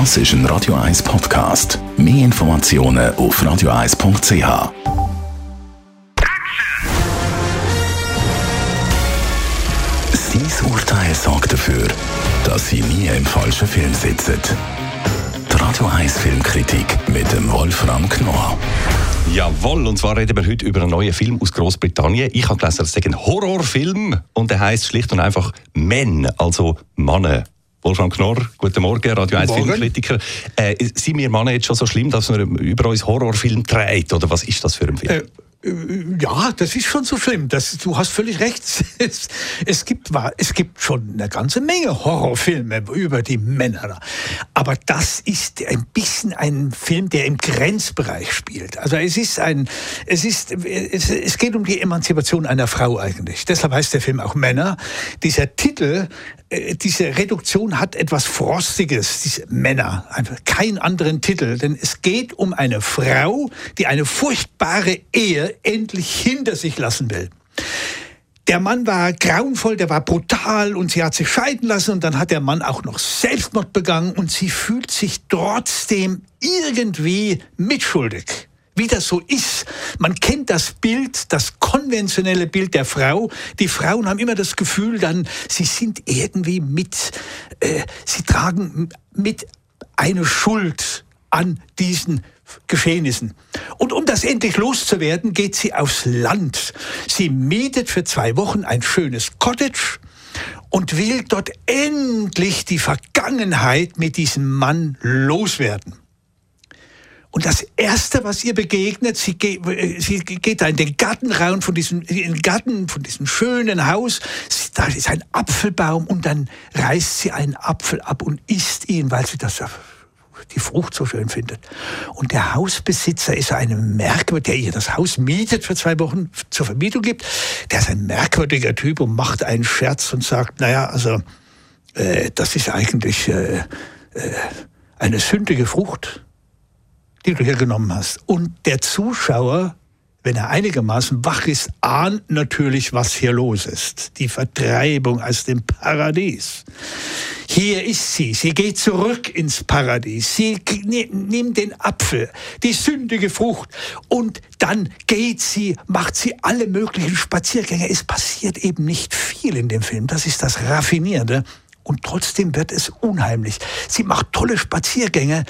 Das ist ein Radio 1 Podcast. Mehr Informationen auf radio1.ch. Sein Urteil sorgt dafür, dass Sie nie im falschen Film sitzen. Die Radio 1 Filmkritik mit dem Wolfram Knorr. Jawohl, und zwar reden wir heute über einen neuen Film aus Großbritannien. Ich habe gelesen, es ist ein Horrorfilm und der heißt schlicht und einfach Men, also Männer. Wolfram Knorr, guten Morgen, Radio 1 Morgen. Filmkritiker. Äh, sind wir Männer jetzt schon so schlimm, dass wir über uns Horrorfilm dreht? Oder was ist das für ein Film? Äh, äh, Ja, das ist schon so schlimm. Das, du hast völlig recht. Es, es, gibt, es gibt schon eine ganze Menge Horrorfilme über die Männer. Aber das ist ein bisschen ein Film, der im Grenzbereich spielt. Also es ist ein, es ist, es, es geht um die Emanzipation einer Frau eigentlich. Deshalb heißt der Film auch Männer. Dieser Titel, diese Reduktion hat etwas Frostiges, diese Männer. Einfach keinen anderen Titel, denn es geht um eine Frau, die eine furchtbare Ehe endlich hinter sich lassen will. Der Mann war grauenvoll, der war brutal und sie hat sich scheiden lassen und dann hat der Mann auch noch Selbstmord begangen und sie fühlt sich trotzdem irgendwie mitschuldig. Wie das so ist. Man kennt das Bild, das konventionelle Bild der Frau. Die Frauen haben immer das Gefühl, dann, sie sind irgendwie mit, äh, sie tragen mit eine Schuld an diesen Geschehnissen. Und um das endlich loszuwerden, geht sie aufs Land. Sie mietet für zwei Wochen ein schönes Cottage und will dort endlich die Vergangenheit mit diesem Mann loswerden. Und das Erste, was ihr begegnet, sie, ge äh, sie geht da in den Gartenraum von diesem, in den Garten von diesem schönen Haus. Da ist ein Apfelbaum und dann reißt sie einen Apfel ab und isst ihn, weil sie das die Frucht so schön findet. Und der Hausbesitzer ist ein merkwürdiger, der ihr das Haus mietet für zwei Wochen zur Vermietung gibt. Der ist ein merkwürdiger Typ und macht einen Scherz und sagt, naja, also äh, das ist eigentlich äh, äh, eine sündige Frucht die du hier genommen hast. Und der Zuschauer, wenn er einigermaßen wach ist, ahnt natürlich, was hier los ist. Die Vertreibung aus dem Paradies. Hier ist sie. Sie geht zurück ins Paradies. Sie nimmt den Apfel, die sündige Frucht. Und dann geht sie, macht sie alle möglichen Spaziergänge. Es passiert eben nicht viel in dem Film. Das ist das Raffinierende. Und trotzdem wird es unheimlich. Sie macht tolle Spaziergänge.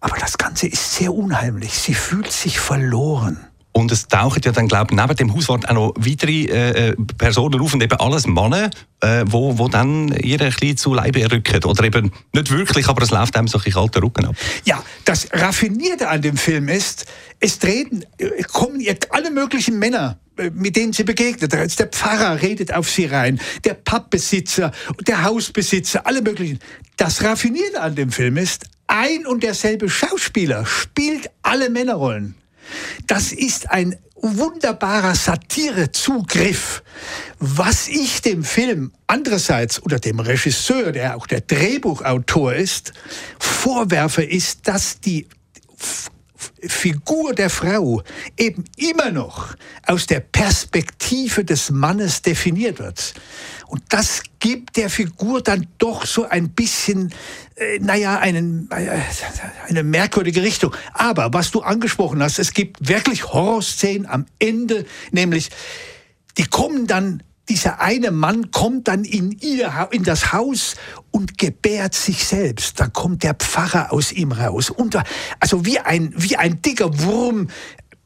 Aber das Ganze ist sehr unheimlich. Sie fühlt sich verloren. Und es tauchen ja dann, glaube ich, neben dem Hauswart auch noch weitere äh, äh, Personen auf und eben alles Männer, äh, wo, wo dann ihr ein bisschen zu Leibe rücken. Oder eben nicht wirklich, aber es läuft einem so ein kalter Rücken ab. Ja, das Raffinierte an dem Film ist, es treten, äh, kommen ihr alle möglichen Männer äh, mit denen sie begegnet. Ist Der Pfarrer redet auf sie rein, der Pappbesitzer, der Hausbesitzer, alle möglichen. Das Raffinierte an dem Film ist, ein und derselbe Schauspieler spielt alle Männerrollen. Das ist ein wunderbarer Satirezugriff. Was ich dem Film andererseits oder dem Regisseur, der auch der Drehbuchautor ist, vorwerfe, ist, dass die Figur der Frau eben immer noch aus der Perspektive des Mannes definiert wird. Und das gibt der Figur dann doch so ein bisschen, äh, naja, einen, äh, eine merkwürdige Richtung. Aber was du angesprochen hast, es gibt wirklich Horrorszenen am Ende, nämlich die kommen dann, dieser eine Mann kommt dann in, ihr, in das Haus und gebärt sich selbst. Da kommt der Pfarrer aus ihm raus. Und da, also wie ein, wie ein dicker Wurm.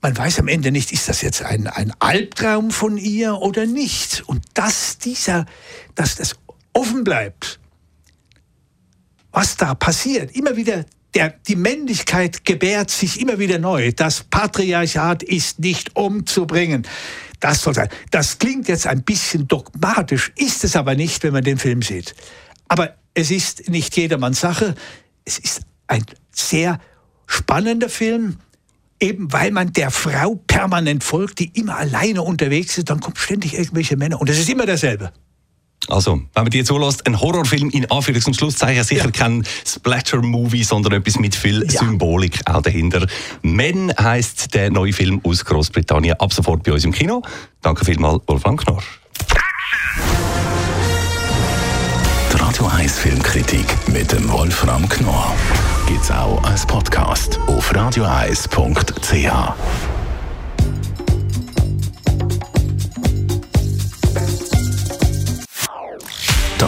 Man weiß am Ende nicht, ist das jetzt ein, ein Albtraum von ihr oder nicht. Und dass dieser, dass das offen bleibt, was da passiert, immer wieder der, die Männlichkeit gebärt sich immer wieder neu. Das Patriarchat ist nicht umzubringen. Das soll sein. Das klingt jetzt ein bisschen dogmatisch, ist es aber nicht, wenn man den Film sieht. Aber es ist nicht jedermanns Sache. Es ist ein sehr spannender Film, eben weil man der Frau permanent folgt, die immer alleine unterwegs ist. Dann kommen ständig irgendwelche Männer und es ist immer derselbe. Also, wenn man dir zulässt, ein Horrorfilm in Anführungs- und Schlusszeichen, sicher Ja. kein Splatter-Movie, sondern etwas mit viel Ja. Symbolik auch dahinter. Men heißt der neue Film aus Großbritannien, ab sofort bei uns im Kino. Danke vielmals, Wolfgang Knorr. Radio 1 Filmkritik mit dem Wolfram Knorr gibt's auch als Podcast auf radioeis.ch.